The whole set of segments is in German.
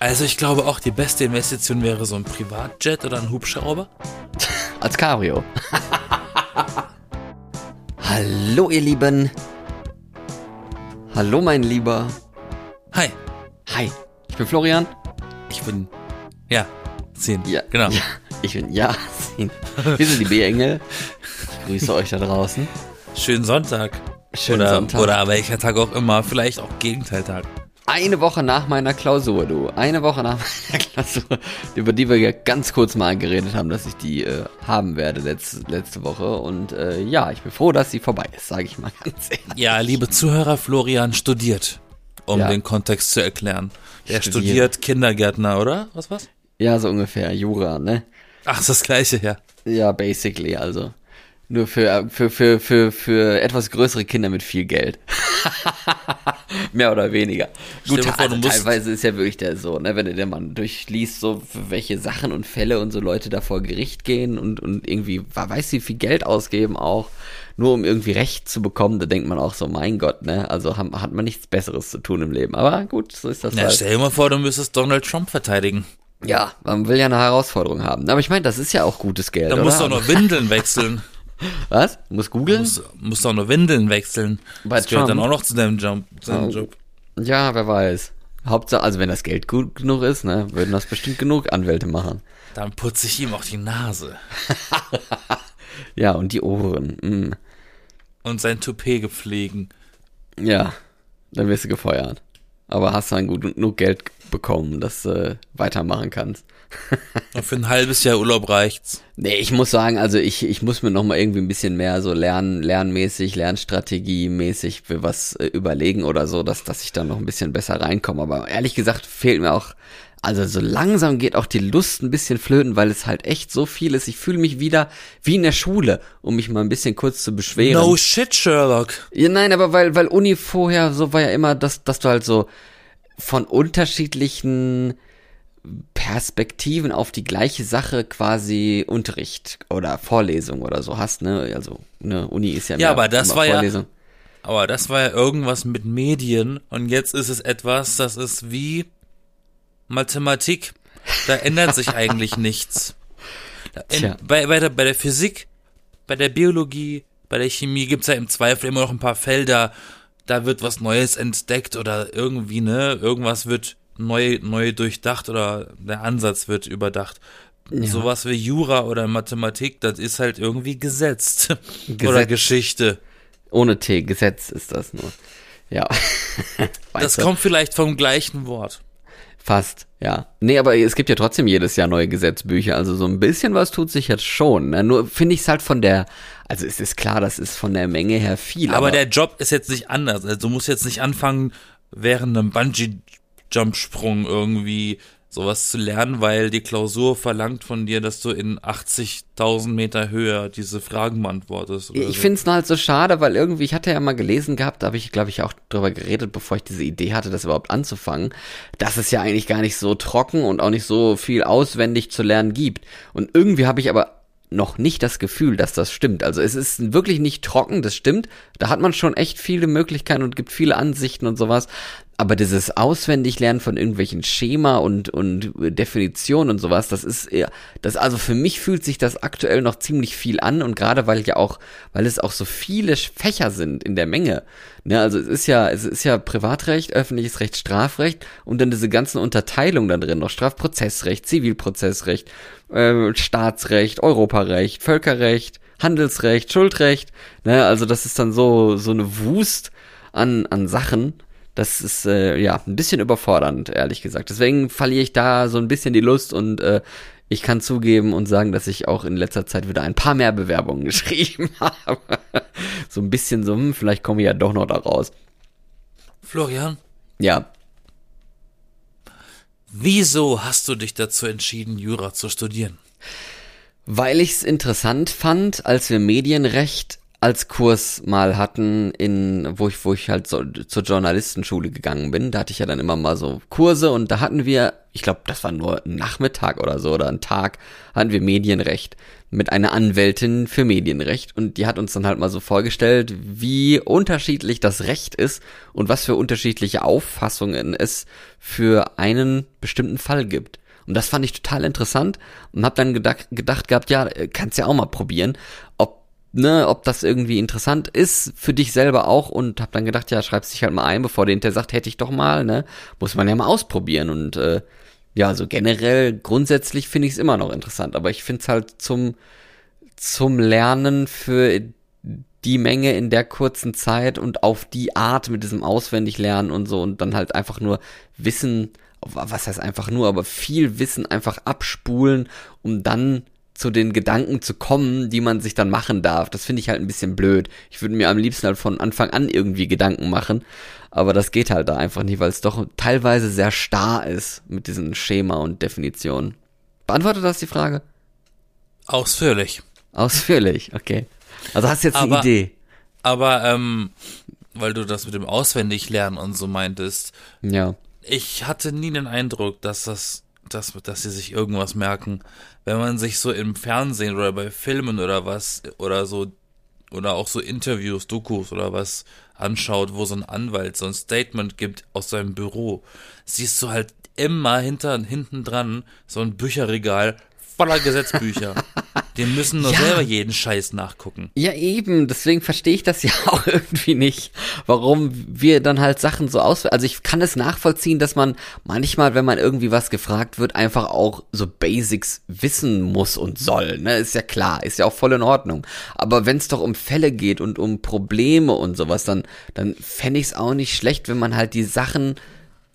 Also ich glaube auch, die beste Investition wäre so ein Privatjet oder ein Hubschrauber. Als Cabrio. Hallo ihr Lieben. Hallo mein Lieber. Hi, Hi, ich bin Florian. ich bin, ja, 10. Ja, genau. Ja, ich bin Yasin. Wir sind die B-Engel. Ich grüße euch da draußen. Schönen Sonntag. Schönen oder, Sonntag. Oder welcher Tag auch immer, vielleicht auch Gegenteiltag. Eine Woche nach meiner Klausur, du. Eine Woche nach meiner Klausur, über die wir ja ganz kurz mal geredet haben, dass ich die äh, haben werde letzte, letzte Woche. Und äh, ja, ich bin froh, dass sie vorbei ist, sage ich mal ganz ehrlich. Ja, liebe Zuhörer, Florian studiert, um Ja. den Kontext zu erklären. Er studiert Kindergärtner, oder? Was was? Ja, so ungefähr. Jura, ne? Ach, ist das gleiche, ja. Ja, basically, also. Nur für, für, für, für, für etwas größere Kinder mit viel Geld. Mehr oder weniger. Gut, vor, also teilweise ist ja wirklich der so, ne, wenn dir mal durchliest, so für welche Sachen und Fälle und so Leute da vor Gericht gehen und, und irgendwie, wer weiß wie viel Geld ausgeben auch, nur um irgendwie Recht zu bekommen, da denkt man auch so, mein Gott, ne, also hat, hat man nichts Besseres zu tun im Leben. Aber gut, so ist das ja halt. stell dir mal vor, du müsstest Donald Trump verteidigen. Ja, man will ja eine Herausforderung haben. Aber ich meine, das ist ja auch gutes Geld, Da musst du auch nur Windeln wechseln. Was? Muss googeln? musst, musst auch nur Windeln wechseln. Bei das gehört Trump? dann auch noch zu deinem Job. Zu deinem. Job. Ja, wer weiß. Hauptsache, also wenn das Geld gut genug ist, ne, würden das bestimmt genug Anwälte machen. Dann putze ich ihm auch die Nase. Ja, und die Ohren. Mm. Und sein Toupet gepflegen. Ja, dann wirst du gefeuert. Aber hast dann gut genug Geld bekommen, dass du weitermachen kannst. Für ein halbes Jahr Urlaub reicht's. Nee, ich muss sagen, also ich, ich muss mir noch mal irgendwie ein bisschen mehr so lernen, lernmäßig, Lernstrategie-mäßig für was äh, überlegen oder so, dass, dass ich da noch ein bisschen besser reinkomme. Aber ehrlich gesagt fehlt mir auch, also so langsam geht auch die Lust ein bisschen flöten, weil es halt echt so viel ist. Ich fühle mich wieder wie in der Schule, um mich mal ein bisschen kurz zu beschweren. No shit, Sherlock. Ja, nein, aber weil, weil Uni vorher so war ja immer, dass, dass du halt so von unterschiedlichen Perspektiven auf die gleiche Sache quasi Unterricht oder Vorlesung oder so hast, ne? Also, ne, Uni ist ja Ja, aber das war ja- Vorlesung. Aber das war ja irgendwas mit Medien und jetzt ist es etwas, das ist wie Mathematik. Da ändert sich eigentlich nichts. In, bei, bei, der, bei der Physik, bei der Biologie, bei der Chemie gibt's ja im Zweifel immer noch ein paar Felder, da wird was Neues entdeckt oder irgendwie, ne, irgendwas wird neu, neu durchdacht oder der Ansatz wird überdacht. Sowas wie Jura oder Mathematik, das ist halt irgendwie gesetzt. Oder Gesetz. Geschichte. Ohne T, Gesetz ist das nur. Ja. Das du? kommt vielleicht vom gleichen Wort. Fast, ja. Nee, aber es gibt ja trotzdem jedes Jahr neue Gesetzbücher, also so ein bisschen was tut sich jetzt schon. Ne? Nur finde ich es halt von der, also es ist klar, das ist von der Menge her viel. Aber, der Job ist jetzt nicht anders. Also du musst jetzt nicht anfangen, während einem Bungee-Jump-Sprung irgendwie sowas zu lernen, weil die Klausur verlangt von dir, dass du in 80.000 Meter Höhe diese Fragen beantwortest. Ich so. finde es halt so schade, weil irgendwie, ich hatte ja mal gelesen gehabt, da habe ich, glaube ich, auch drüber geredet, bevor ich diese Idee hatte, das überhaupt anzufangen, dass es ja eigentlich gar nicht so trocken und auch nicht so viel auswendig zu lernen gibt. Und irgendwie habe ich aber noch nicht das Gefühl, dass das stimmt. Also es ist wirklich nicht trocken, das stimmt. Da hat man schon echt viele Möglichkeiten und gibt viele Ansichten und sowas. Aber dieses Auswendiglernen von irgendwelchen Schema und, und Definitionen und sowas, das ist eher, das, also für mich fühlt sich das aktuell noch ziemlich viel an und gerade weil ja auch, weil es auch so viele Fächer sind in der Menge. Ne, also es ist ja, es ist ja Privatrecht, öffentliches Recht, Strafrecht und dann diese ganzen Unterteilungen da drin, noch Strafprozessrecht, Zivilprozessrecht, äh, Staatsrecht, Europarecht, Völkerrecht, Handelsrecht, Schuldrecht. Ne, also das ist dann so, so eine Wust an, an Sachen. Das ist äh, ja ein bisschen überfordernd, ehrlich gesagt. Deswegen verliere ich da so ein bisschen die Lust und äh, ich kann zugeben und sagen, dass ich auch in letzter Zeit wieder ein paar mehr Bewerbungen geschrieben habe. so ein bisschen so, hm, vielleicht komme ich ja doch noch da raus. Florian, Ja, wieso hast du dich dazu entschieden, Jura zu studieren? weil ich es interessant fand, als wir Medienrecht als Kurs mal hatten, in wo ich wo ich halt so, zur Journalistenschule gegangen bin. Da hatte ich ja dann immer mal so Kurse und da hatten wir, ich glaube, das war nur ein Nachmittag oder so oder ein Tag, hatten wir Medienrecht mit einer Anwältin für Medienrecht und die hat uns dann halt mal so vorgestellt, wie unterschiedlich das Recht ist und was für unterschiedliche Auffassungen es für einen bestimmten Fall gibt. Und das fand ich total interessant und habe dann gedacht, gedacht gehabt, ja, kannst ja auch mal probieren, ob ne, ob das irgendwie interessant ist für dich selber auch und habe dann gedacht, ja, schreibst dich halt mal ein, bevor der hinterher sagt, hätte ich doch mal, ne, muss man ja mal ausprobieren und äh, ja, so generell grundsätzlich finde ich es immer noch interessant, aber ich finde es halt zum zum Lernen für die Menge in der kurzen Zeit und auf die Art mit diesem Auswendiglernen und so und dann halt einfach nur Wissen was heißt einfach nur, aber viel Wissen einfach abspulen, um dann zu den Gedanken zu kommen, die man sich dann machen darf. Das finde ich halt ein bisschen blöd. Ich würde mir am liebsten halt von Anfang an irgendwie Gedanken machen, aber das geht halt da einfach nicht, weil es doch teilweise sehr starr ist mit diesen Schema und Definitionen. Beantwortet das die Frage? Ausführlich. Ausführlich, okay. Also hast du jetzt aber, eine Idee. Aber, ähm, weil du das mit dem Auswendiglernen und so meintest. Ja ich hatte nie den Eindruck, dass das, dass, dass sie sich irgendwas merken. Wenn man sich so im Fernsehen oder bei Filmen oder was oder so oder auch so Interviews, Dokus oder was anschaut, wo so ein Anwalt so ein Statement gibt aus seinem Büro, siehst du halt immer hinter, hinten dran so ein Bücherregal voller Gesetzbücher. Die müssen nur ja. selber jeden Scheiß nachgucken. Ja, eben. Deswegen verstehe ich das ja auch irgendwie nicht, warum wir dann halt Sachen so aus. Also ich kann es nachvollziehen, dass man manchmal, wenn man irgendwie was gefragt wird, einfach auch so Basics wissen muss und soll. Ne, ist ja klar, ist ja auch voll in Ordnung. Aber wenn es doch um Fälle geht und um Probleme und sowas, dann, dann fände ich es auch nicht schlecht, wenn man halt die Sachen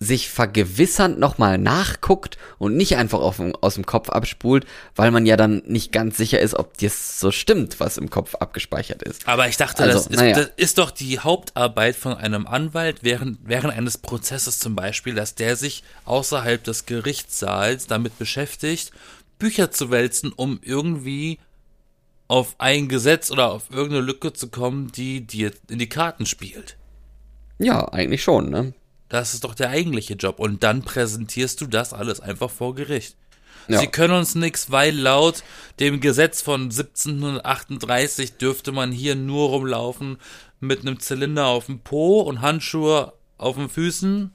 sich vergewissernd nochmal nachguckt und nicht einfach auf, aus dem Kopf abspult, weil man ja dann nicht ganz sicher ist, ob das so stimmt, was im Kopf abgespeichert ist. Aber ich dachte, also, das, ist, naja. das ist doch die Hauptarbeit von einem Anwalt während, während eines Prozesses zum Beispiel, dass der sich außerhalb des Gerichtssaals damit beschäftigt, Bücher zu wälzen, um irgendwie auf ein Gesetz oder auf irgendeine Lücke zu kommen, die dir in die Karten spielt. Ja, eigentlich schon, ne? Das ist doch der eigentliche Job. Und dann präsentierst du das alles einfach vor Gericht. Ja. Sie können uns nichts, weil laut dem Gesetz von 1738 dürfte man hier nur rumlaufen mit einem Zylinder auf dem Po und Handschuhe auf den Füßen.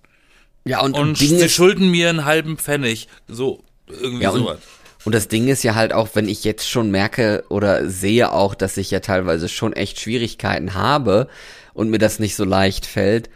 Ja, und, und sie schulden mir einen halben Pfennig. So, irgendwie ja, sowas. Und das Ding ist ja halt auch, wenn ich jetzt schon merke oder sehe auch, dass ich ja teilweise schon echt Schwierigkeiten habe und mir das nicht so leicht fällt,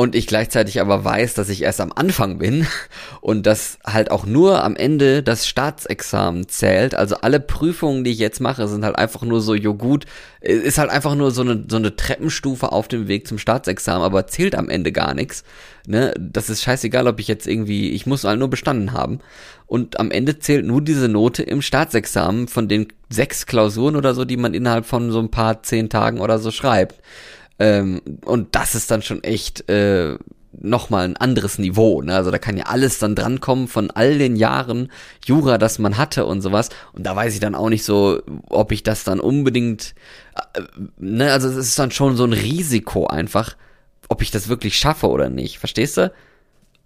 und ich gleichzeitig aber weiß, dass ich erst am Anfang bin und dass halt auch nur am Ende das Staatsexamen zählt. Also alle Prüfungen, die ich jetzt mache, sind halt einfach nur so, jo gut, ist halt einfach nur so eine, so eine Treppenstufe auf dem Weg zum Staatsexamen, aber zählt am Ende gar nichts. Ne? Das ist scheißegal, ob ich jetzt irgendwie, ich muss halt nur bestanden haben. Und am Ende zählt nur diese Note im Staatsexamen von den sechs Klausuren oder so, die man innerhalb von so ein paar zehn Tagen oder so schreibt. Ähm, und das ist dann schon echt äh, nochmal ein anderes Niveau. Ne? Also da kann ja alles dann drankommen von all den Jahren Jura, das man hatte und sowas. Und da weiß ich dann auch nicht so, ob ich das dann unbedingt, äh, ne, also es ist dann schon so ein Risiko einfach, ob ich das wirklich schaffe oder nicht. Verstehst du?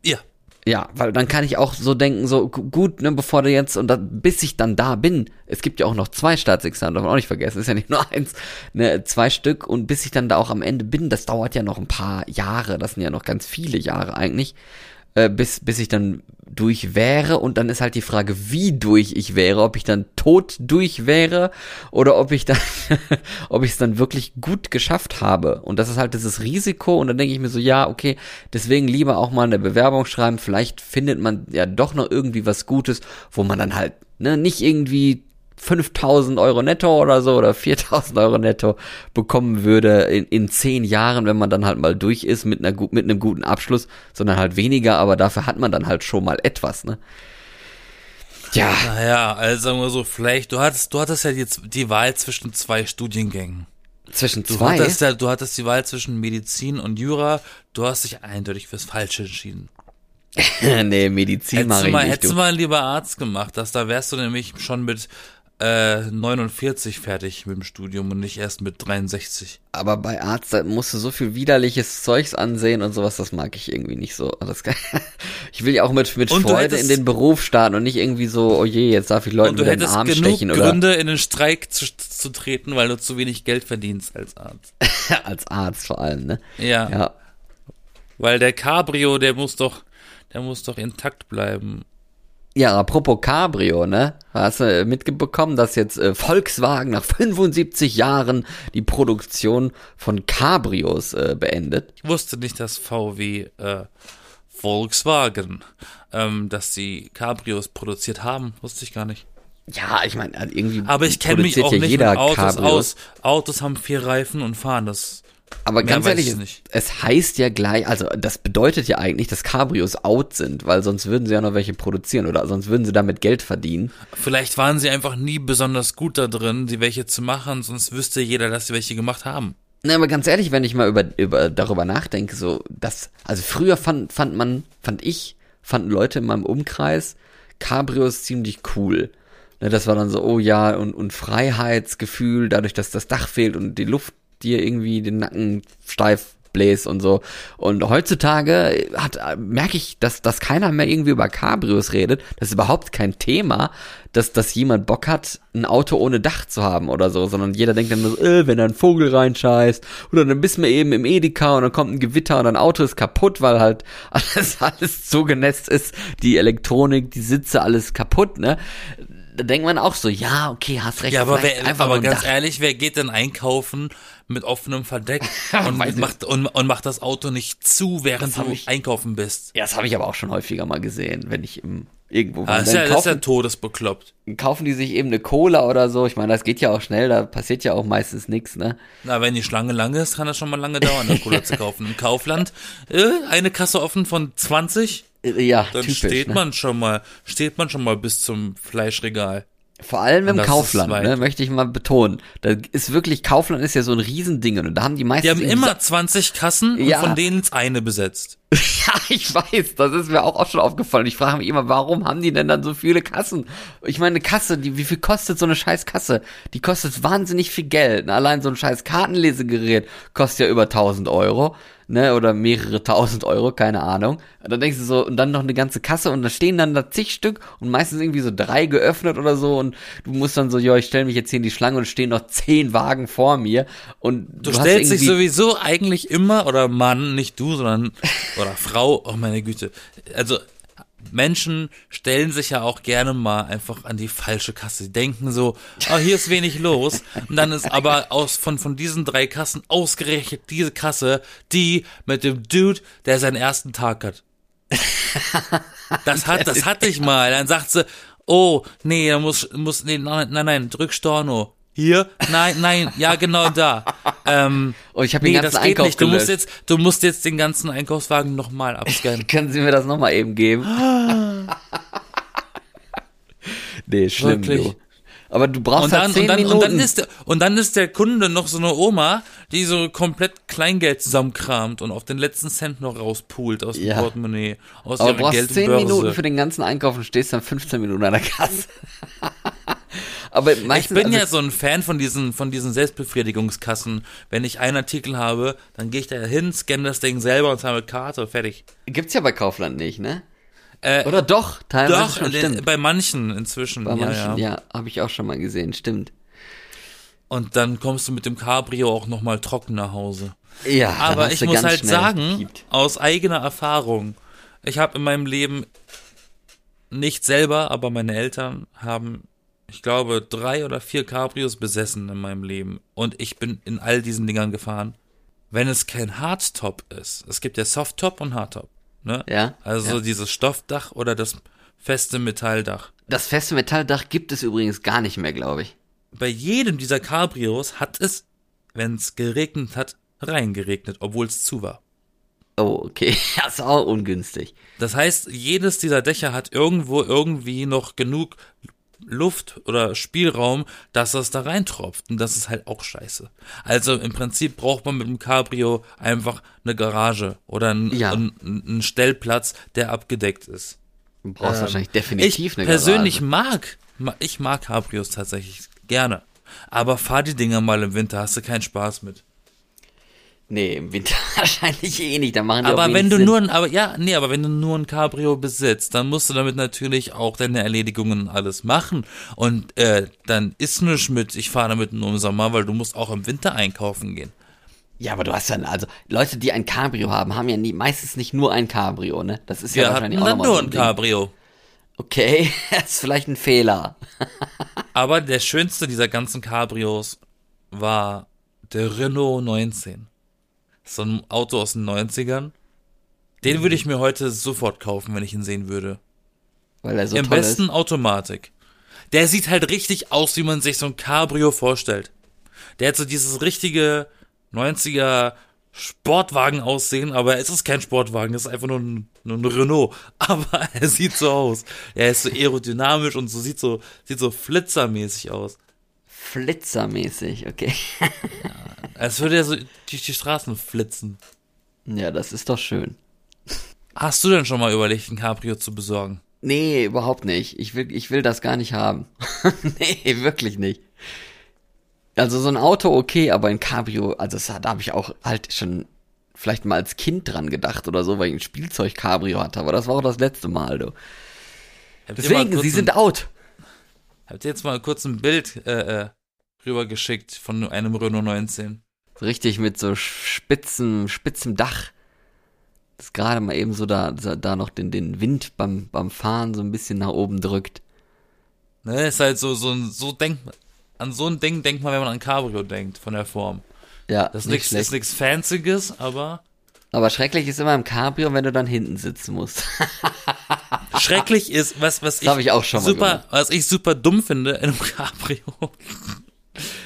Ja, ja, weil dann kann ich auch so denken, so gut, ne, bevor du jetzt und da, bis ich dann da bin, es gibt ja auch noch zwei Staatsexamen, darf man auch nicht vergessen, ist ja nicht nur eins, ne, zwei Stück und bis ich dann da auch am Ende bin, das dauert ja noch ein paar Jahre, das sind ja noch ganz viele Jahre eigentlich äh, bis, bis ich dann durch wäre und dann ist halt die Frage, wie durch ich wäre, ob ich dann tot durch wäre oder ob ich dann, ob ich es dann wirklich gut geschafft habe. Und das ist halt dieses Risiko und dann denke ich mir so, ja, okay, deswegen lieber auch mal eine Bewerbung schreiben, vielleicht findet man ja doch noch irgendwie was Gutes, wo man dann halt, ne, nicht irgendwie 5000 Euro netto oder so oder 4000 Euro netto bekommen würde in, in zehn Jahren, wenn man dann halt mal durch ist mit, einer, mit einem guten Abschluss, sondern halt weniger, aber dafür hat man dann halt schon mal etwas, ne? Ja. Naja, also sagen wir so, vielleicht, du hattest, du hattest ja jetzt die Wahl zwischen zwei Studiengängen. Zwischen zwei? Du hattest, ja, du hattest die Wahl zwischen Medizin und Jura, du hast dich eindeutig fürs Falsche entschieden. nee, Medizin mache ich mal, nicht. Hättest du mal lieber Arzt gemacht, dass da wärst du nämlich schon mit äh, 49 fertig mit dem Studium und nicht erst mit 63. Aber bei Arzt, da musst du so viel widerliches Zeugs ansehen und sowas, das mag ich irgendwie nicht so. Kann, ich will ja auch mit, mit du Freude hättest- in den Beruf starten und nicht irgendwie so, oh je, jetzt darf ich Leuten du in den hättest Arm stechen oder Gründe, in den Streik zu, zu treten, weil du zu wenig Geld verdienst als Arzt. als Arzt vor allem, ne? Ja, Ja. weil der Cabrio, der muss doch, der muss doch intakt bleiben. Ja, apropos Cabrio, ne? Hast du mitbekommen, dass jetzt äh, Volkswagen nach 75 Jahren die Produktion von Cabrios äh, beendet? Ich wusste nicht, dass VW äh, Volkswagen, ähm, dass sie Cabrios produziert haben, wusste ich gar nicht. Ja, ich meine, irgendwie Aber ich kenne mich auch ja nicht jeder mit Autos Cabrios. aus. Autos haben vier Reifen und fahren das. Aber Mehr ganz ehrlich, ich es, nicht. es heißt ja gleich, also das bedeutet ja eigentlich, dass Cabrios out sind, weil sonst würden sie ja noch welche produzieren oder sonst würden sie damit Geld verdienen. Vielleicht waren sie einfach nie besonders gut da drin, die welche zu machen, sonst wüsste jeder, dass sie welche gemacht haben. Na, aber ganz ehrlich, wenn ich mal über, über darüber nachdenke, so das, also früher fand, fand man, fand ich, fanden Leute in meinem Umkreis Cabrios ziemlich cool. Ne, das war dann so, oh ja, und, und Freiheitsgefühl, dadurch, dass das Dach fehlt und die Luft dir irgendwie den Nacken steif bläst und so. Und heutzutage hat, merke ich, dass, dass keiner mehr irgendwie über Cabrios redet. Das ist überhaupt kein Thema, dass, dass jemand Bock hat, ein Auto ohne Dach zu haben oder so, sondern jeder denkt dann so, äh, wenn da ein Vogel reinscheißt oder dann bist du eben im Edeka und dann kommt ein Gewitter und dein Auto ist kaputt, weil halt alles, alles zugenässt ist, die Elektronik, die Sitze, alles kaputt, ne? Da denkt man auch so, ja, okay, hast recht. Ja, aber, wer, einfach aber ganz Dach. ehrlich, wer geht denn einkaufen mit offenem Verdeck und macht, und, und macht das Auto nicht zu, während du ich- einkaufen bist? Ja, das habe ich aber auch schon häufiger mal gesehen, wenn ich im, irgendwo. Ah, das, ist ja, das ist ja kaufen, todesbekloppt. kaufen die sich eben eine Cola oder so. Ich meine, das geht ja auch schnell, da passiert ja auch meistens nichts, ne? Na, wenn die Schlange lang ist, kann das schon mal lange dauern, eine Cola zu kaufen. Im Kaufland, äh, eine Kasse offen von 20, Äh, Ja, dann typisch. steht ne? man schon mal, steht man schon mal bis zum Fleischregal. Vor allem im Kaufland, ne, möchte ich mal betonen. Da ist wirklich, Kaufland ist ja so ein Riesending und da haben die meisten. Die haben immer 20 Kassen und Ja. von denen ist eine besetzt. Ja, ich weiß, das ist mir auch, auch schon aufgefallen. Ich frage mich immer, warum haben die denn dann so viele Kassen? Ich meine, eine Kasse, die, wie viel kostet so eine scheiß Kasse? Die kostet wahnsinnig viel Geld. Ne? Allein so ein scheiß Kartenlesegerät kostet ja über 1000 Euro, ne, oder mehrere tausend Euro, keine Ahnung. Und dann denkst du so, und dann noch eine ganze Kasse und da stehen dann da zig Stück und meistens irgendwie so drei geöffnet oder so und du musst dann so, ja, ich stelle mich jetzt hier in die Schlange und stehen noch zehn Wagen vor mir und Du, hast stellst dich sowieso eigentlich immer, oder Mann, nicht du, sondern, oder Frau, oh meine Güte. Also, Menschen stellen sich ja auch gerne mal einfach an die falsche Kasse. Die denken so, ah, hier ist wenig los. Und dann ist aber aus, von, von diesen drei Kassen ausgerechnet diese Kasse, die mit dem Dude, der seinen ersten Tag hat. Das hat, das hatte ich mal. Dann sagt sie, oh, nee, muss, muss, nee, nein, nein, nein, drück Storno. Hier? Nein, nein, ja, genau da. Ähm, Oh, ich habe nee, den ganzen das geht Einkauf nicht. Du musst jetzt, du musst jetzt den ganzen Einkaufswagen nochmal abscannen. Können Sie mir das nochmal eben geben? nee, schlimm, Wirklich. du. Aber du brauchst Und halt dann, zehn und dann, Minuten. und dann ist der, und dann ist der Kunde noch so eine Oma, die so komplett Kleingeld zusammenkramt und auf den letzten Cent noch rauspult aus dem Ja. Portemonnaie, aus aber du brauchst zehn Minuten für den ganzen Einkauf und stehst dann 15 Minuten an der Kasse. Aber Ich bin also, ja so ein Fan von diesen, von diesen Selbstbefriedigungskassen. Wenn ich einen Artikel habe, dann gehe ich da hin, scanne das Ding selber und zahle mit Karte, fertig. gibt's ja bei Kaufland nicht, ne? Äh, Oder doch, teilweise doch, schon, stimmt. bei manchen inzwischen. Bei ja, manchen, ja. ja, habe ich auch schon mal gesehen, stimmt. Und dann kommst du mit dem Cabrio auch nochmal trocken nach Hause. Ja, Aber ich muss halt sagen, gepiept. aus eigener Erfahrung, ich habe in meinem Leben nicht selber, aber meine Eltern haben, ich glaube, drei oder vier Cabrios besessen in meinem Leben. Und ich bin in all diesen Dingern gefahren. Wenn es kein Hardtop ist, es gibt ja Softtop und Hardtop, ne? Ja, Also ja. dieses Stoffdach oder das feste Metalldach. Das feste Metalldach gibt es übrigens gar nicht mehr, glaube ich. Bei jedem dieser Cabrios hat es, wenn es geregnet hat, reingeregnet, obwohl es zu war. Oh, okay. Das ist auch ungünstig. Das heißt, jedes dieser Dächer hat irgendwo irgendwie noch genug Luft oder Spielraum, dass es da reintropft. Und das ist halt auch scheiße. Also im Prinzip braucht man mit dem Cabrio einfach eine Garage oder einen, Ja. einen, einen Stellplatz, der abgedeckt ist. Du brauchst Ähm, wahrscheinlich definitiv ich eine persönlich Garage. mag ma- ich mag Cabrios tatsächlich gerne. Aber fahr die Dinger mal im Winter, hast du keinen Spaß mit. Nee, im Winter wahrscheinlich eh nicht. Da machen die Aber wenn du Sinn. nur ein, aber ja, nee, aber wenn du nur ein Cabrio besitzt, dann musst du damit natürlich auch deine Erledigungen alles machen. Und äh, dann ist nichts mit, ich fahre damit nur im Sommer, weil du musst auch im Winter einkaufen gehen. Ja, aber du hast dann, also Leute, die ein Cabrio haben, haben ja nie, meistens nicht nur ein Cabrio, ne? Das ist ja hatten wahrscheinlich auch dann nur so ein Ding. Cabrio. Okay, das ist vielleicht ein Fehler. Aber der schönste dieser ganzen Cabrios war der Renault 19. So ein Auto aus den 90ern. Den würde ich mir heute sofort kaufen, wenn ich ihn sehen würde. Weil er so Im toll besten ist. Automatik. Der sieht halt richtig aus, wie man sich so ein Cabrio vorstellt. Der hat so dieses richtige 90er Sportwagen aussehen, aber es ist kein Sportwagen, es ist einfach nur ein, nur ein Renault. Aber er sieht so aus. Er ist so aerodynamisch und so sieht so, sieht so flitzermäßig aus. Flitzermäßig, okay. Als würde er so durch die Straßen flitzen. Ja, das ist doch schön. Hast du denn schon mal überlegt, ein Cabrio zu besorgen? Nee, überhaupt nicht. Ich will, ich will das gar nicht haben. nee, wirklich nicht. Also so ein Auto okay, aber ein Cabrio, also das, da habe ich auch halt schon vielleicht mal als Kind dran gedacht oder so, weil ich ein Spielzeug-Cabrio hatte, aber das war auch das letzte Mal, du. Deswegen, sie sind out. Habt ihr jetzt mal kurz ein Bild äh, äh, rübergeschickt von einem Renault 19? So richtig mit so spitzen, spitzem Dach. Das gerade mal eben so da, da noch den, den Wind beim, beim Fahren so ein bisschen nach oben drückt. Ne, ist halt so, so, ein- so denkt, an so ein Ding denkt man, wenn man an Cabrio denkt, von der Form. Ja, Das ist nichts Fancyes, aber Aber schrecklich ist immer im Cabrio, wenn du dann hinten sitzen musst. schrecklich ist, was, was ich, ich auch schon mal super, gemacht. was ich super dumm finde in einem Cabrio,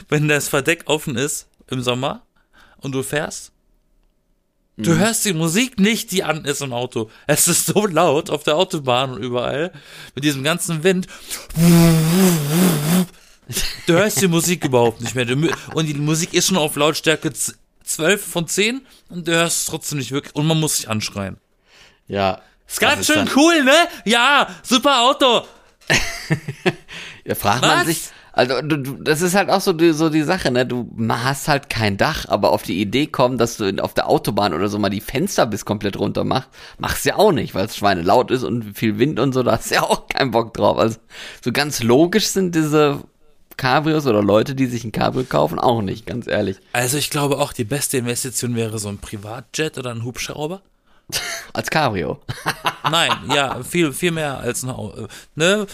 wenn das Verdeck offen ist im Sommer und du fährst, du Mhm. hörst die Musik nicht, die an ist im Auto. Es ist so laut auf der Autobahn und überall mit diesem ganzen Wind. Du hörst die Musik überhaupt nicht mehr. Und die Musik ist schon auf Lautstärke 12 von 10 und du hörst es trotzdem nicht wirklich. Und man muss sich anschreien. Ja. Ist ganz schön dann- cool, ne? Ja, super Auto. Ja, fragt man Was? sich. Also, du, du, das ist halt auch so die, so die Sache, ne? Du hast halt kein Dach, aber auf die Idee kommen, dass du in, auf der Autobahn oder so mal die Fenster bis komplett runter machst, machst ja auch nicht, weil es Schweine laut ist und viel Wind und so, da hast du ja auch keinen Bock drauf. Also, so ganz logisch sind diese Cabrios oder Leute, die sich ein Cabrio kaufen, auch nicht, ganz ehrlich. Also ich glaube auch, die beste Investition wäre so ein Privatjet oder ein Hubschrauber. Als Cabrio. Nein, ja, viel, viel mehr als ein. Ne?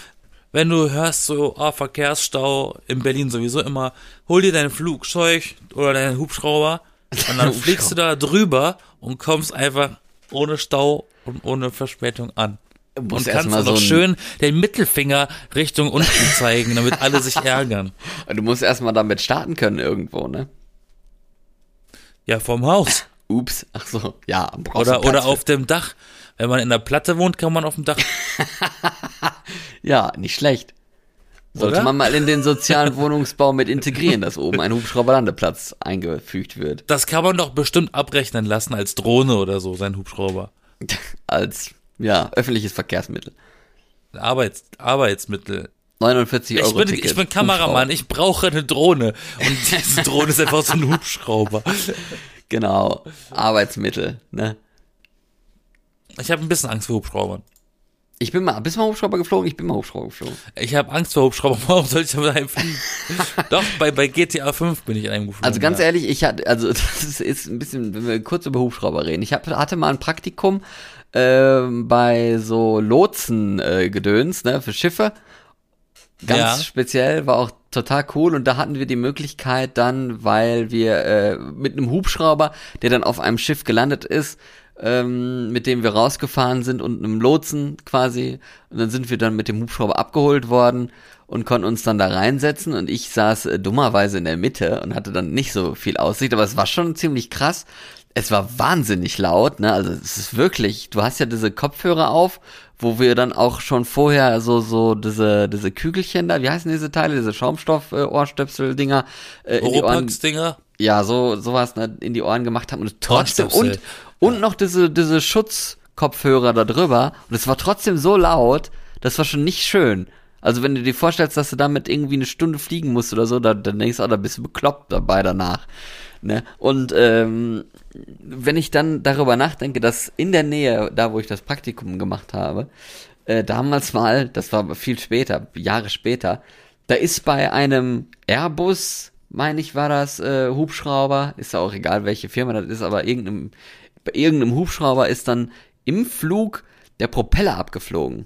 Wenn du hörst so, ah, Verkehrsstau in Berlin sowieso immer, hol dir dein Flugzeug oder deinen Hubschrauber und dann fliegst du da drüber und kommst einfach ohne Stau und ohne Verspätung an. Du Und kannst auch so noch schön den Mittelfinger Richtung unten zeigen, damit alle sich ärgern. Du musst erstmal damit starten können irgendwo, ne? Ja, vom Haus. Ups, ach so, ja, Oder, oder für. auf dem Dach. Wenn man in der Platte wohnt, kann man auf dem Dach. Ja, nicht schlecht. Sollte Oder? man mal in den sozialen Wohnungsbau mit integrieren, dass oben ein Hubschrauberlandeplatz eingefügt wird. Das kann man doch bestimmt abrechnen lassen als Drohne oder so, sein Hubschrauber. Als, ja, öffentliches Verkehrsmittel. Arbeits, Arbeitsmittel. 49 Euro Ich bin, Ticket. ich bin Kameramann, ich brauche eine Drohne. Und diese Drohne ist einfach so ein Hubschrauber. Genau, Arbeitsmittel, ne? Ich habe ein bisschen Angst vor Hubschraubern. Ich bin mal, bist du mal Hubschrauber geflogen? Ich bin mal Hubschrauber geflogen. Ich habe Angst vor Hubschraubern. Warum soll ich aber einem fliegen? Doch, bei, bei GTA 5 bin ich in einem geflogen. Also ganz ja. ehrlich, ich hatte, also das ist, ist ein bisschen, wenn wir kurz über Hubschrauber reden. Ich hab, hatte mal ein Praktikum ähm, bei so Lotsen-Gedöns, äh, Gedöns, ne, für Schiffe. Ganz Ja. speziell, war auch total cool und da hatten wir die Möglichkeit dann, weil wir äh, mit einem Hubschrauber, der dann auf einem Schiff gelandet ist, ähm, mit dem wir rausgefahren sind und einem Lotsen quasi. Und dann sind wir dann mit dem Hubschrauber abgeholt worden und konnten uns dann da reinsetzen. Und ich saß äh, dummerweise in der Mitte und hatte dann nicht so viel Aussicht, aber es war schon ziemlich krass. Es war wahnsinnig laut, ne? Also es ist wirklich, du hast ja diese Kopfhörer auf, wo wir dann auch schon vorher so so diese diese Kügelchen da, wie heißen diese Teile, diese Schaumstoff äh, Ohrstöpsel-Dinger äh, in die Ohren Oropax-Dinger. ja, so sowas ne, in die Ohren gemacht haben und trotzdem und Ohrstöpsel. und noch diese diese Schutzkopfhörer da drüber und es war trotzdem so laut, das war schon nicht schön. Also wenn du dir vorstellst, dass du damit irgendwie eine Stunde fliegen musst oder so, dann, dann denkst du, oh, da bist du bekloppt dabei danach. Ne? Und ähm, wenn ich dann darüber nachdenke, dass in der Nähe, da wo ich das Praktikum gemacht habe, äh, damals mal, das war viel später, Jahre später, da ist bei einem Airbus, meine ich, war das äh, Hubschrauber, ist ja auch egal, welche Firma das ist, aber irgendeinem, bei irgendeinem Hubschrauber ist dann im Flug der Propeller abgeflogen.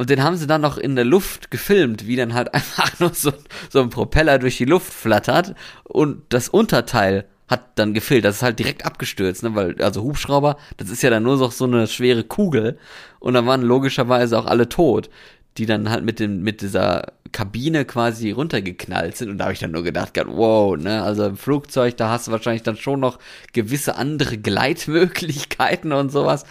Und den haben sie dann noch in der Luft gefilmt, wie dann halt einfach nur so, so ein Propeller durch die Luft flattert und das Unterteil hat dann gefehlt. Das ist halt direkt abgestürzt, ne? Weil, also Hubschrauber, das ist ja dann nur noch so eine schwere Kugel und dann waren logischerweise auch alle tot, die dann halt mit dem, mit dieser Kabine quasi runtergeknallt sind. Und da habe ich dann nur gedacht, wow, ne? Also im Flugzeug, da hast du wahrscheinlich dann schon noch gewisse andere Gleitmöglichkeiten und sowas.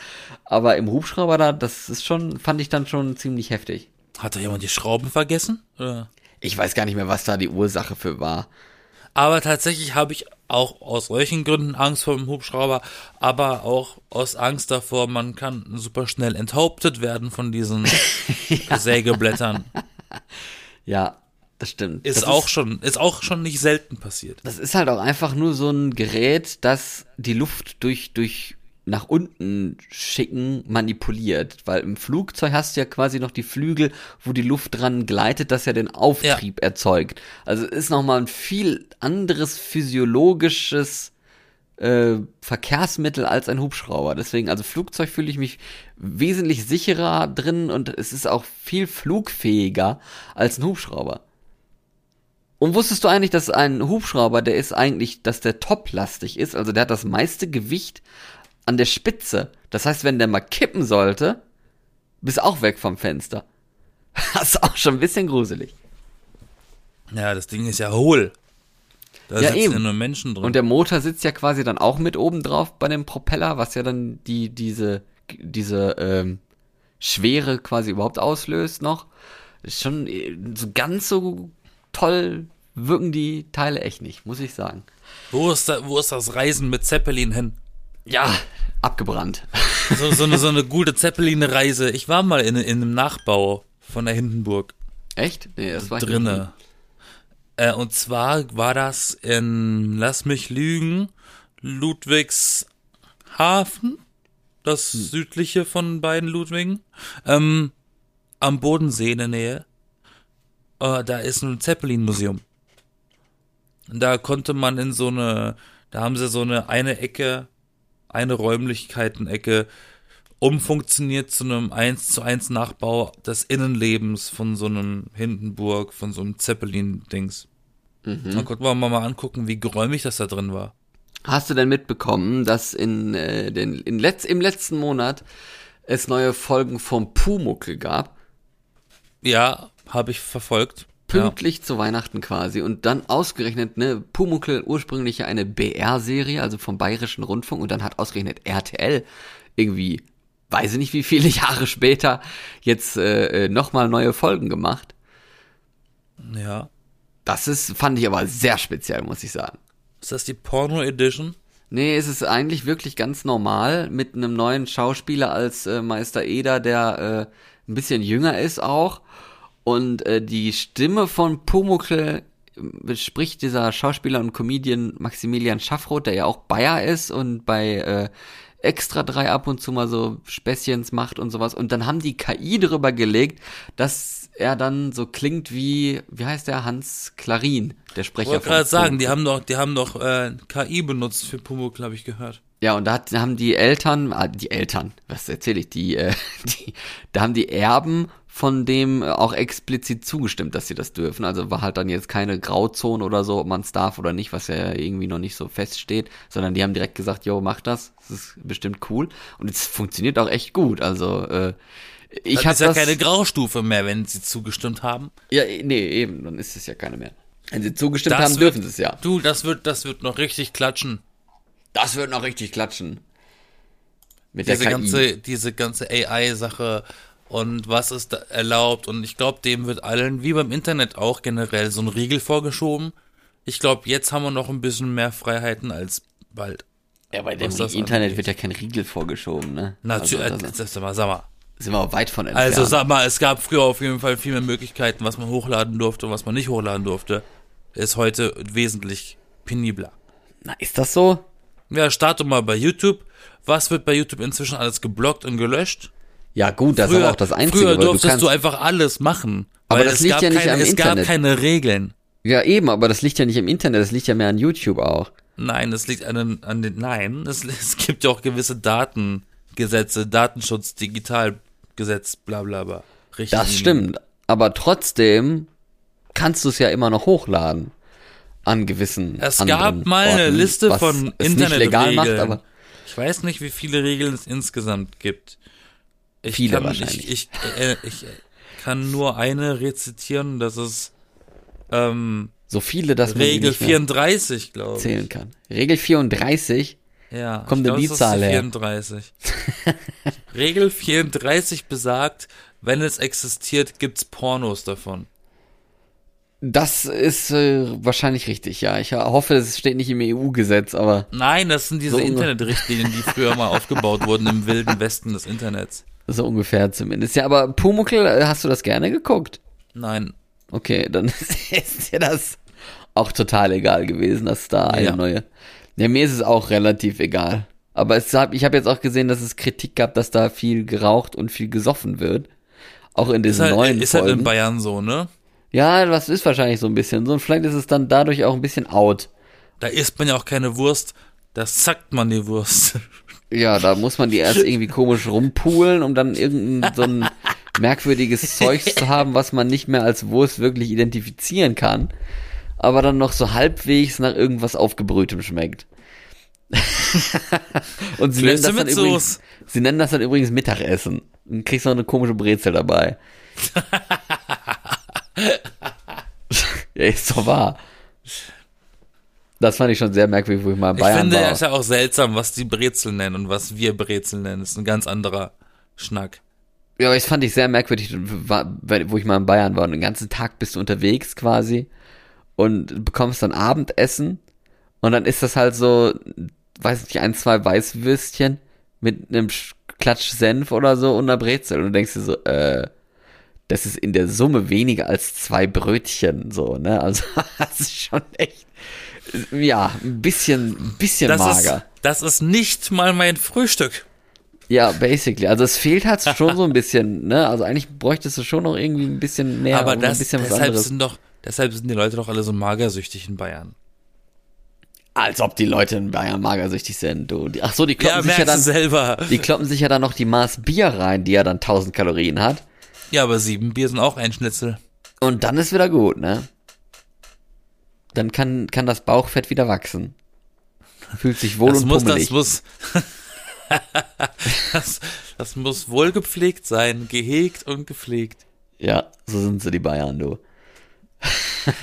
Aber im Hubschrauber da, das ist schon, fand ich dann schon ziemlich heftig. Hat da jemand die Schrauben vergessen? Oder? Ich weiß gar nicht mehr, was da die Ursache für war. Aber tatsächlich habe ich auch aus solchen Gründen Angst vor dem Hubschrauber, aber auch aus Angst davor, man kann super schnell enthauptet werden von diesen ja. Sägeblättern. Ja, das stimmt. Ist das auch ist, schon, ist auch schon nicht selten passiert. Das ist halt auch einfach nur so ein Gerät, das die Luft durch, durch nach unten schicken manipuliert, weil im Flugzeug hast du ja quasi noch die Flügel, wo die Luft dran gleitet, dass er den Auftrieb ja. erzeugt. Also ist noch mal ein viel anderes physiologisches äh, Verkehrsmittel als ein Hubschrauber. Deswegen, also Flugzeug fühle ich mich wesentlich sicherer drin und es ist auch viel flugfähiger als ein Hubschrauber. Und wusstest du eigentlich, dass ein Hubschrauber, der ist eigentlich, dass der toplastig ist, also der hat das meiste Gewicht an der Spitze. Das heißt, wenn der mal kippen sollte, bist auch weg vom Fenster. Das ist auch schon ein bisschen gruselig. Ja, das Ding ist ja hohl. Da ja, eben. ja nur Menschen drin. Und der Motor sitzt ja quasi dann auch mit oben drauf bei dem Propeller, was ja dann die, diese, diese ähm, Schwere quasi überhaupt auslöst noch. Ist schon äh, so ganz so toll wirken die Teile echt nicht, muss ich sagen. Wo ist, da, wo ist das Reisen mit Zeppelin hin? Ja, abgebrannt. So, so, eine, so eine gute Zeppelin-Reise. Ich war mal in, in einem Nachbau von der Hindenburg. Echt? Nee, das war drinne. Äh, und zwar war das in, lass mich lügen, Ludwigshafen, das hm. südliche von beiden Ludwigen, ähm, am Bodensee in der Nähe. Äh, da ist ein Zeppelin-Museum. Da konnte man in so eine, da haben sie so eine eine Ecke eine Räumlichkeitenecke umfunktioniert zu einem 1 zu 1 Nachbau des Innenlebens von so einem Hindenburg, von so einem Zeppelin-Dings. Mhm. Dann konnten wir mal angucken, wie geräumig das da drin war. Hast du denn mitbekommen, dass in, äh, den, in letz, im letzten Monat es neue Folgen vom Pumuckel gab? Ja, habe ich verfolgt pünktlich ja. zu Weihnachten quasi und dann ausgerechnet, ne, Pumuckel ursprünglich ja eine BR-Serie, also vom Bayerischen Rundfunk und dann hat ausgerechnet RTL irgendwie, weiß ich nicht wie viele Jahre später, jetzt äh, äh nochmal neue Folgen gemacht. Ja. Das ist, fand ich aber sehr speziell, muss ich sagen. Ist das die Porno-Edition? Nee, es ist eigentlich wirklich ganz normal mit einem neuen Schauspieler als äh, Meister Eder, der äh, ein bisschen jünger ist auch und äh, die Stimme von Pumuckl äh, spricht dieser Schauspieler und Comedian Maximilian Schaffroth, der ja auch Bayer ist und bei äh, Extra drei ab und zu mal so Späßchens macht und sowas. Und dann haben die KI drüber gelegt, dass er dann so klingt wie, wie heißt der, Hans Klarin, der Sprecher. Ich wollte gerade sagen, die haben doch, die haben doch äh, KI benutzt für Pumuckl, habe ich gehört. Ja, und da hat, haben die Eltern, ah, die Eltern, was erzähle ich, die, äh, die, da haben die Erben von dem auch explizit zugestimmt, dass sie das dürfen. Also war halt dann jetzt keine Grauzone oder so, ob man es darf oder nicht, was ja irgendwie noch nicht so feststeht, sondern die haben direkt gesagt, yo, mach das, das ist bestimmt cool. Und es funktioniert auch echt gut. Also äh, ich habe ist ja keine Graustufe mehr, wenn sie zugestimmt haben. Ja, nee, eben, dann ist es ja keine mehr. Wenn sie zugestimmt das haben, wird, dürfen sie es ja. Du, das wird, das wird noch richtig klatschen. Das wird noch richtig klatschen. Mit diese der KI. ganze, diese ganze AI-Sache und was ist erlaubt. Und ich glaube, dem wird allen, wie beim Internet auch generell, so ein Riegel vorgeschoben. Ich glaube, jetzt haben wir noch ein bisschen mehr Freiheiten als bald. Ja, bei dem Internet angeht. wird ja kein Riegel vorgeschoben, ne? Natürlich, also, das, das, sag mal, Sind wir weit von entfernt. Also sag mal, es gab früher auf jeden Fall viel mehr Möglichkeiten, was man hochladen durfte und was man nicht hochladen durfte. Ist heute wesentlich penibler. Na, ist das so? Ja, starte mal bei YouTube. Was wird bei YouTube inzwischen alles geblockt und gelöscht? Ja, gut, das ist aber auch das Einzige. Früher durftest du, kannst, du einfach alles machen. Aber das es liegt gab ja nicht keine, am Es Internet. gab keine Regeln. Ja, eben, aber das liegt ja nicht im Internet, das liegt ja mehr an YouTube auch. Nein, es liegt an den, an den nein, es, es gibt ja auch gewisse Datengesetze, Datenschutz, Digitalgesetz, bla bla bla. Das Richtlinien. stimmt. Aber trotzdem kannst du es ja immer noch hochladen. An gewissen Es gab mal eine Orten, Liste was von Internetregeln. aber Ich weiß nicht, wie viele Regeln es insgesamt gibt. Ich Viele kann, wahrscheinlich. Ich, ich, äh, ich kann nur eine rezitieren, das ist ähm, so viele, dass man Regel nicht mehr 34, glaube ich. zählen kann. Regel 34, Ja, Kommt denn die Zahl her? 34. Regel 34 besagt, wenn es existiert, gibt's Pornos davon. Das ist äh, wahrscheinlich richtig, ja. Ich hoffe, es steht nicht im EU-Gesetz, aber Nein, das sind diese So Internetrichtlinien, die früher mal aufgebaut wurden im wilden Westen des Internets. so ungefähr zumindest. Ja, aber Pumuckl, äh, hast du das gerne geguckt? Nein, Okay, dann ist dir das auch total egal gewesen, dass da eine Ja. neue. Ja, mir ist es auch relativ egal. Aber es hab, ich habe jetzt auch gesehen, dass es Kritik gab, dass da viel geraucht und viel gesoffen wird. Auch in ist diesen halt, neuen ist halt Folgen. in Bayern so, ne? Ja, was ist wahrscheinlich so ein bisschen so. Und vielleicht ist es dann dadurch auch ein bisschen out. Da isst man ja auch keine Wurst, da zackt man die Wurst. Ja, da muss man die erst irgendwie komisch rumpulen, um dann irgendein so ein merkwürdiges Zeugs zu haben, was man nicht mehr als Wurst wirklich identifizieren kann, aber dann noch so halbwegs nach irgendwas aufgebrühtem schmeckt. Und sie nennen, das übrigens, sie nennen das dann übrigens Mittagessen. Und kriegst noch eine komische Brezel dabei. ja, ist doch wahr. Das fand ich schon sehr merkwürdig, wo ich mal in Ich Bayern finde war. es ja auch seltsam, was die Brezel nennen und was wir Brezel nennen. Das ist ein ganz anderer Schnack. Ja, aber das fand ich sehr merkwürdig, war- wo ich mal in Bayern war. Und den ganzen Tag bist du unterwegs quasi und bekommst dann Abendessen. Und dann ist das halt so, weiß nicht, ein, zwei Weißwürstchen mit einem Sch- Klatsch Senf oder so und einer Brezel. Und du denkst dir so, äh, das ist in der Summe weniger als zwei Brötchen, so, ne? Also, das ist schon echt, ja, ein bisschen, ein bisschen Das mager. ist, das ist nicht mal mein Frühstück. Ja, basically. Also es fehlt halt schon so ein bisschen, ne? Also eigentlich bräuchtest du schon noch irgendwie ein bisschen mehr Aber das, ein bisschen was deshalb anderes. sind doch, deshalb sind die Leute doch alle so magersüchtig in Bayern. Als ob die Leute in Bayern magersüchtig sind, du. Ach so, die Ja, kloppen sich ja merkst du dann, selber. die kloppen sich ja dann noch die Maß Bier rein, die ja dann 1000 Kalorien hat. Ja, aber sieben Bier sind auch ein Schnitzel. Und dann ist wieder gut, ne? Dann kann, kann das Bauchfett wieder wachsen. Fühlt sich wohl Das und muss, pummelig. das muss, das, das muss wohl gepflegt sein, gehegt und gepflegt. ja, so sind sie, die Bayern, du.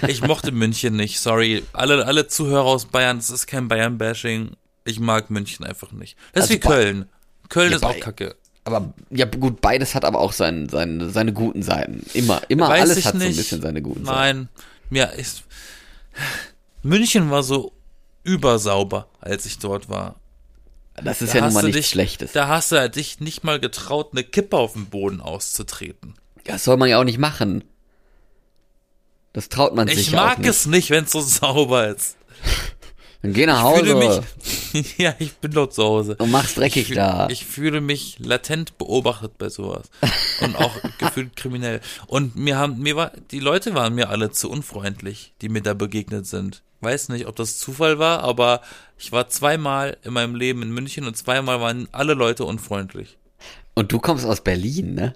Ich mochte München nicht, sorry. Alle, alle Zuhörer aus Bayern, das ist kein Bayern-Bashing. Ich mag München einfach nicht. Das ist Also wie Köln. Köln Ja, ist auch kacke. Aber ja, gut, beides hat aber auch sein, sein, seine guten Seiten. Immer, immer Weiß alles ich hat so ein nicht. bisschen seine guten Seiten. Nein, mir ist, München war so übersauber, als ich dort war. Das ist Da ja nun mal nichts dich, Schlechtes. Da hast du dich nicht mal getraut, eine Kippe auf den Boden auszutreten. Das soll man ja auch nicht machen. Das traut man sich Ich ja auch mag nicht. es nicht, wenn es so sauber ist. Dann geh nach Ich fühle Hause mich, ja, ich bin dort zu Hause. und mach's dreckig ich, da. Ich fühle mich latent beobachtet bei sowas. Und auch gefühlt kriminell. Und mir haben, mir war, die Leute waren mir alle zu unfreundlich, die mir da begegnet sind. Weiß nicht, ob das Zufall war, aber ich war zweimal in meinem Leben in München und zweimal waren alle Leute unfreundlich. Und du kommst aus Berlin, ne?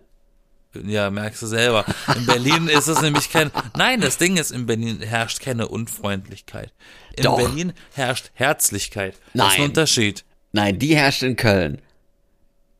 Ja, merkst du selber. In Berlin ist es nämlich kein, nein, das Ding ist, in Berlin herrscht keine Unfreundlichkeit. In Doch. Berlin herrscht Herzlichkeit. Das ist Nein. ein Unterschied. Nein, die herrscht in Köln.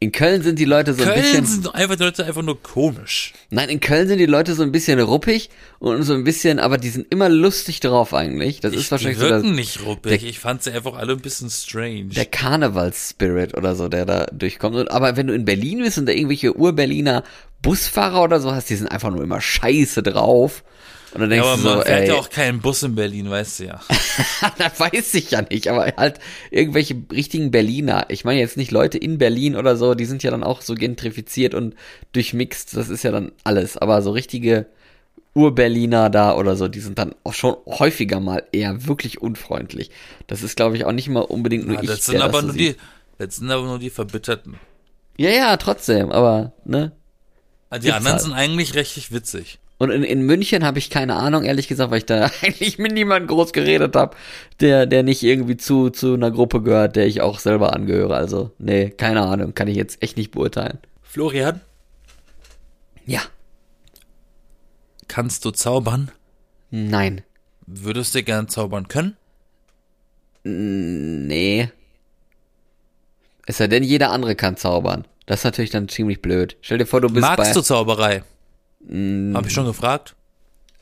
In Köln sind die Leute so ein Köln bisschen. sind einfach die Leute einfach nur komisch. Nein, in Köln sind die Leute so ein bisschen ruppig und so ein bisschen, aber die sind immer lustig drauf eigentlich. Das ist die wahrscheinlich so der, wirken nicht ruppig. Ich fand sie einfach alle ein bisschen strange. der Karnevalsspirit oder so, der da durchkommt. Und, aber wenn du in Berlin bist und da irgendwelche Ur-Berliner Busfahrer oder so hast, die sind einfach nur immer scheiße drauf. Und dann denkst ja, aber du so, man fährt ey, ja auch keinen Bus in Berlin, weißt du ja. das weiß ich ja nicht, aber halt irgendwelche richtigen Berliner. Ich meine jetzt nicht Leute in Berlin oder so, die sind ja dann auch so gentrifiziert und durchmixt, das ist ja dann alles. Aber so richtige Ur-Berliner da oder so, die sind dann auch schon häufiger mal eher wirklich unfreundlich. Das ist, glaube ich, auch nicht mal unbedingt nur Ja, ich, das sind aber das so nur sieht. die, das sind aber nur die Verbitterten. Ja, ja, trotzdem, aber, ne? Ah, Die Gibt's anderen halt. sind eigentlich richtig witzig. Und in, in München habe ich keine Ahnung, ehrlich gesagt, weil ich da eigentlich mit niemandem groß geredet habe, der, der nicht irgendwie zu, zu einer Gruppe gehört, der ich auch selber angehöre. Also, nee, keine Ahnung, kann ich jetzt echt nicht beurteilen. Florian, Ja. kannst du zaubern? Nein. Würdest du gern zaubern können? Nee. Es sei denn, jeder andere kann zaubern. Das ist natürlich dann ziemlich blöd. Stell dir vor, du bist Magst bei, du Zauberei? Mm. Hab ich schon gefragt?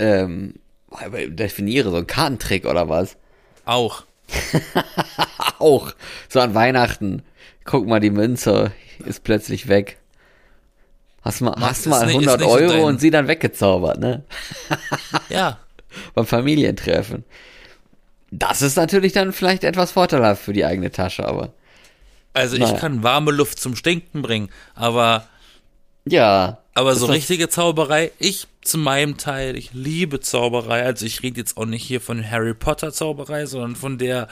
ähm, definiere so ein Kartentrick oder was? Auch. Auch. So an Weihnachten. Guck mal, die Münze ist plötzlich weg. Hast mal, hast mal nicht- 100 ist nicht so Euro dein- und sie dann weggezaubert, ne? Ja. Beim Familientreffen. Das ist natürlich dann vielleicht etwas vorteilhaft für die eigene Tasche, aber. Also ich Naja. kann warme Luft zum Stinken bringen, aber Ja. Aber so richtige Zauberei, ich zu meinem Teil, ich liebe Zauberei. Also ich rede jetzt auch nicht hier von Harry Potter Zauberei, sondern von der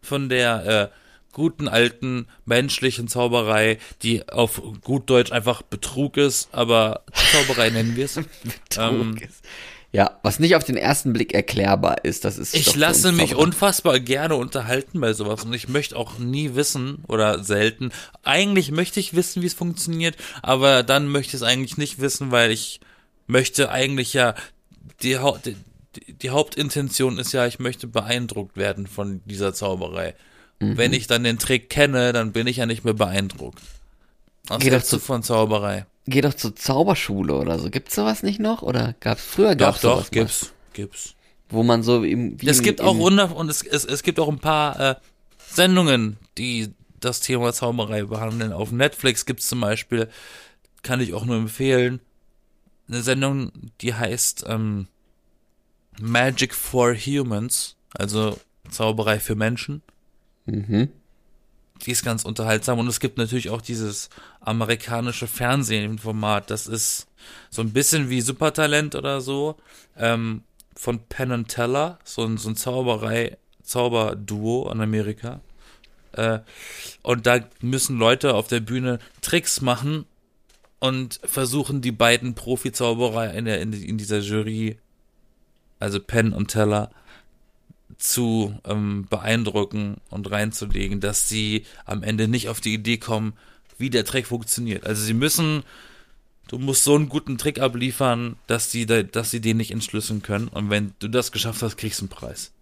von der äh, guten alten menschlichen Zauberei, die auf gut Deutsch einfach Betrug ist, aber Zauberei nennen wir es. Ähm, Betrug ist. Ja, was nicht auf den ersten Blick erklärbar ist, das ist. Ich lasse uns mich unfassbar gerne unterhalten bei sowas und ich möchte auch nie wissen oder selten. Eigentlich möchte ich wissen, wie es funktioniert, aber dann möchte ich es eigentlich nicht wissen, weil ich möchte eigentlich ja die, Hau die, die Hauptintention ist ja, ich möchte beeindruckt werden von dieser Zauberei. Mhm. Wenn ich dann den Trick kenne, dann bin ich ja nicht mehr beeindruckt. Was hältst du zu- von Zauberei? Geh doch zur Zauberschule oder so. Gibt's sowas nicht noch? Oder gab's früher Doch, gab's doch, sowas mal? gibt's, gibt's. Wo man so im, wie Es im- gibt auch im- wunder und es, es, es gibt auch ein paar äh, Sendungen, die das Thema Zauberei behandeln. Auf Netflix gibt's zum Beispiel, kann ich auch nur empfehlen, eine Sendung, die heißt ähm, Magic for Humans, also Zauberei für Menschen. Mhm. Die ist ganz unterhaltsam und es gibt natürlich auch dieses amerikanische Fernsehformat, das ist so ein bisschen wie Supertalent oder so, ähm, von Penn and Teller, so ein, so ein Zauberei, Zauberduo in Amerika. Äh, und da müssen Leute auf der Bühne Tricks machen und versuchen die beiden Profi-Zauberer in, der, in, in dieser Jury, also Penn und Teller, zu ähm, beeindrucken und reinzulegen, dass sie am Ende nicht auf die Idee kommen, wie der Trick funktioniert. Also sie müssen, du musst so einen guten Trick abliefern, dass sie, da, dass sie den nicht entschlüsseln können. Und wenn du das geschafft hast, kriegst du einen Preis.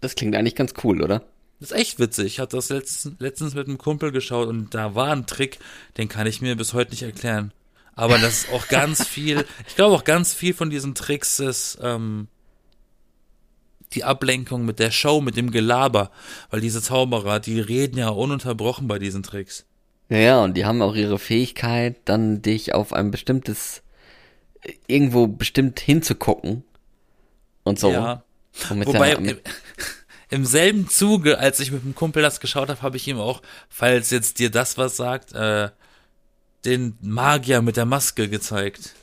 Das klingt eigentlich ganz cool, oder? Das ist echt witzig. Ich hatte das letztens, letztens mit einem Kumpel geschaut und da war ein Trick, den kann ich mir bis heute nicht erklären. Aber das ist auch ganz viel, ich glaube auch ganz viel von diesen Tricks ist ähm, die Ablenkung mit der Show, mit dem Gelaber. Weil diese Zauberer, die reden ja ununterbrochen bei diesen Tricks. Ja, ja, und die haben auch ihre Fähigkeit, dann dich auf ein bestimmtes, irgendwo bestimmt hinzugucken. Und so. Ja. Wobei, im, im selben Zuge, als ich mit dem Kumpel das geschaut habe, habe ich ihm auch, falls jetzt dir das was sagt, äh, den Magier mit der Maske gezeigt.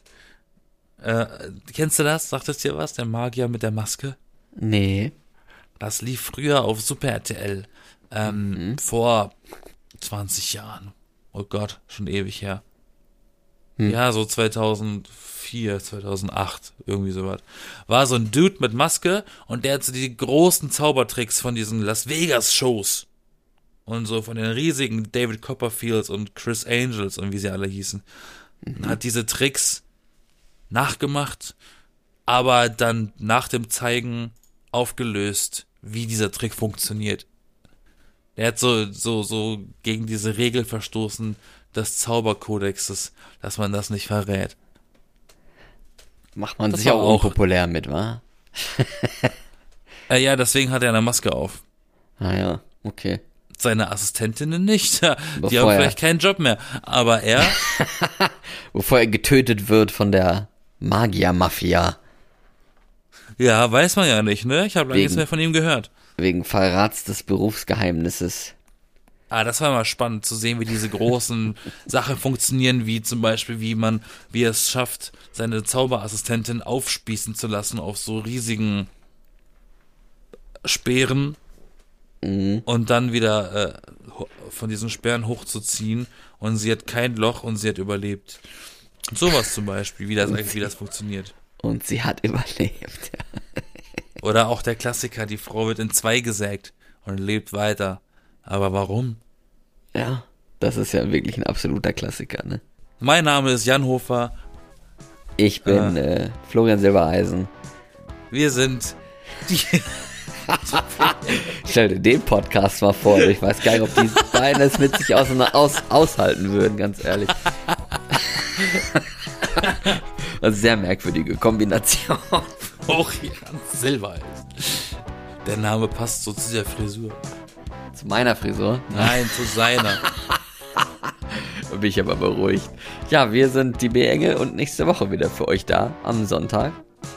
Äh, kennst du das? Sagt es dir was? Der Magier mit der Maske? Nee. Das lief früher auf Super RTL. Ähm, Vor 20 Jahren. Oh Gott, schon ewig her. Ja, so 2004, 2008, irgendwie sowas. War so ein Dude mit Maske und der hat so die großen Zaubertricks von diesen Las Vegas Shows. Und so von den riesigen David Copperfields und Chris Angels und wie sie alle hießen. Und Hat diese Tricks nachgemacht, aber dann nach dem Zeigen aufgelöst, wie dieser Trick funktioniert. Er hat so, so, so gegen diese Regel verstoßen des Zauberkodexes, dass man das nicht verrät. Macht man Das sich auch auch- unpopulär mit, wa? Äh, ja, deswegen hat er eine Maske auf. Ah ja, okay. Seine Assistentinnen nicht. Die Bevor haben vielleicht keinen Job mehr. Aber er, Bevor er getötet wird von der Magier-Mafia. Ja, weiß man ja nicht, ne? Ich habe lange nichts mehr von ihm gehört. Wegen Verrats des Berufsgeheimnisses. Ah, das war mal spannend zu sehen, wie diese großen Sachen funktionieren, wie zum Beispiel, wie man, wie er es schafft, seine Zauberassistentin aufspießen zu lassen auf so riesigen Speeren Mhm. und dann wieder äh, von diesen Speeren hochzuziehen und sie hat kein Loch und sie hat überlebt. Sowas zum Beispiel, wie das eigentlich, wie das funktioniert. Und sie hat überlebt. Oder auch der Klassiker, die Frau wird in zwei gesägt und lebt weiter. Aber warum? Ja, das ist ja wirklich ein absoluter Klassiker, ne? Mein Name ist Jan Hofer. Ich bin äh, Florian Silbereisen. Wir sind die. Stell dir den Podcast mal vor. Ich weiß gar nicht, ob die beiden es mit sich aus, aus, aushalten würden, ganz ehrlich. Eine sehr merkwürdige Kombination. Auch Jan Silbereisen. Der Name passt so zu der Frisur. Zu meiner Frisur. Nein, zu seiner. Bin ich aber beruhigt. Ja, wir sind die B-Engel und nächste Woche wieder für euch da am Sonntag.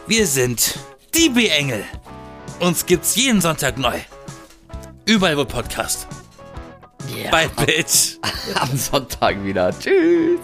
Wir sind die B-Engel. Uns gibt's jeden Sonntag neu. Überall wo Podcast. Ja. Bye, Bitch. Am Sonntag wieder. Tschüss.